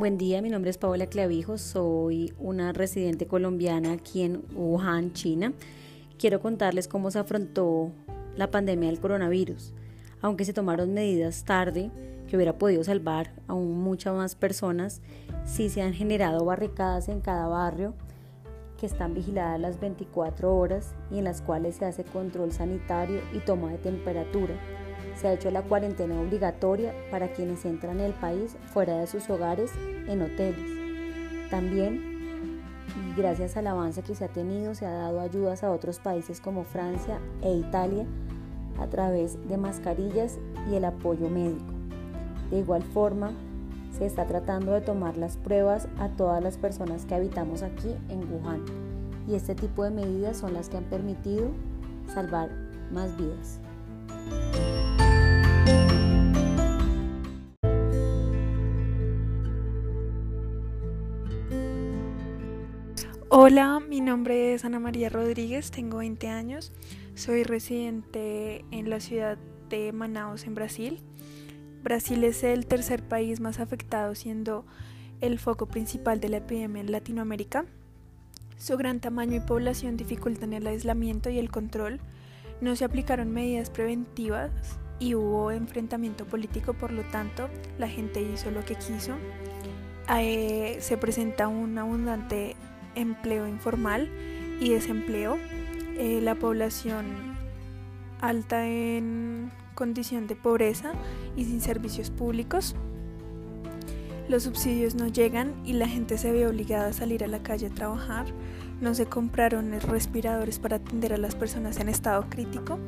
Buen día, mi nombre es Paola Clavijo, soy una residente colombiana aquí en Wuhan, China. Quiero contarles cómo se afrontó la pandemia del coronavirus. Aunque se tomaron medidas tarde, que hubiera podido salvar a muchas más personas, sí se han generado barricadas en cada barrio que están vigiladas las 24 horas y en las cuales se hace control sanitario y toma de temperatura. Se ha hecho la cuarentena obligatoria para quienes entran en el país fuera de sus hogares en hoteles. También, gracias al avance que se ha tenido, se ha dado ayudas a otros países como Francia e Italia a través de mascarillas y el apoyo médico. De igual forma, se está tratando de tomar las pruebas a todas las personas que habitamos aquí en Wuhan y este tipo de medidas son las que han permitido salvar más vidas. Hola, mi nombre es Ana María Rodríguez, tengo 20 años, soy residente en la ciudad de Manaus, en Brasil. Brasil es el tercer país más afectado, siendo el foco principal de la epidemia en Latinoamérica. Su gran tamaño y población dificultan el aislamiento y el control. No se aplicaron medidas preventivas y hubo enfrentamiento político, por lo tanto, la gente hizo lo que quiso. Eh, se presenta un abundante empleo informal y desempleo, eh, la población alta en condición de pobreza y sin servicios públicos. Los subsidios no llegan y la gente se ve obligada a salir a la calle a trabajar. No se compraron respiradores para atender a las personas en estado crítico.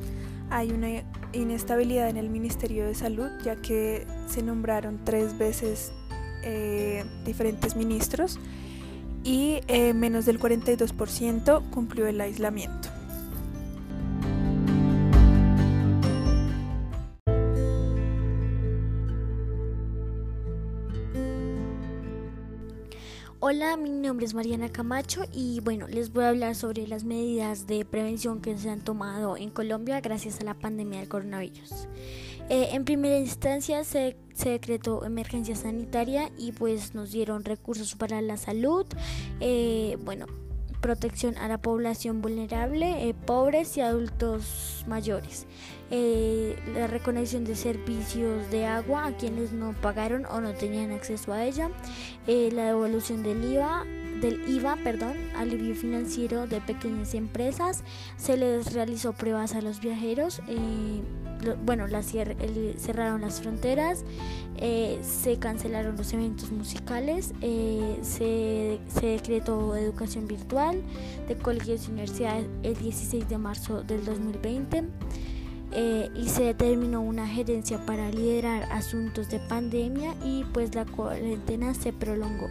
Hay una inestabilidad en el Ministerio de Salud ya que se nombraron tres veces eh, diferentes ministros y eh, menos del 42% cumplió el aislamiento. Hola, mi nombre es Mariana Camacho y bueno, les voy a hablar sobre las medidas de prevención que se han tomado en Colombia gracias a la pandemia del coronavirus. Eh, en primera instancia se, decretó emergencia sanitaria y pues nos dieron recursos para la salud, eh, bueno, protección a la población vulnerable, eh, pobres y adultos mayores, la reconexión de servicios de agua a quienes no pagaron o no tenían acceso a ella, la devolución del IVA del IVA, perdón, alivio financiero de pequeñas empresas, se les realizó pruebas a los viajeros, eh, bueno, cerraron las fronteras, eh, se cancelaron los eventos musicales, eh, se, se, decretó educación virtual de colegios y universidades el 16 de marzo del 2020. y se determinó una gerencia para liderar asuntos de pandemia y pues la cuarentena se prolongó.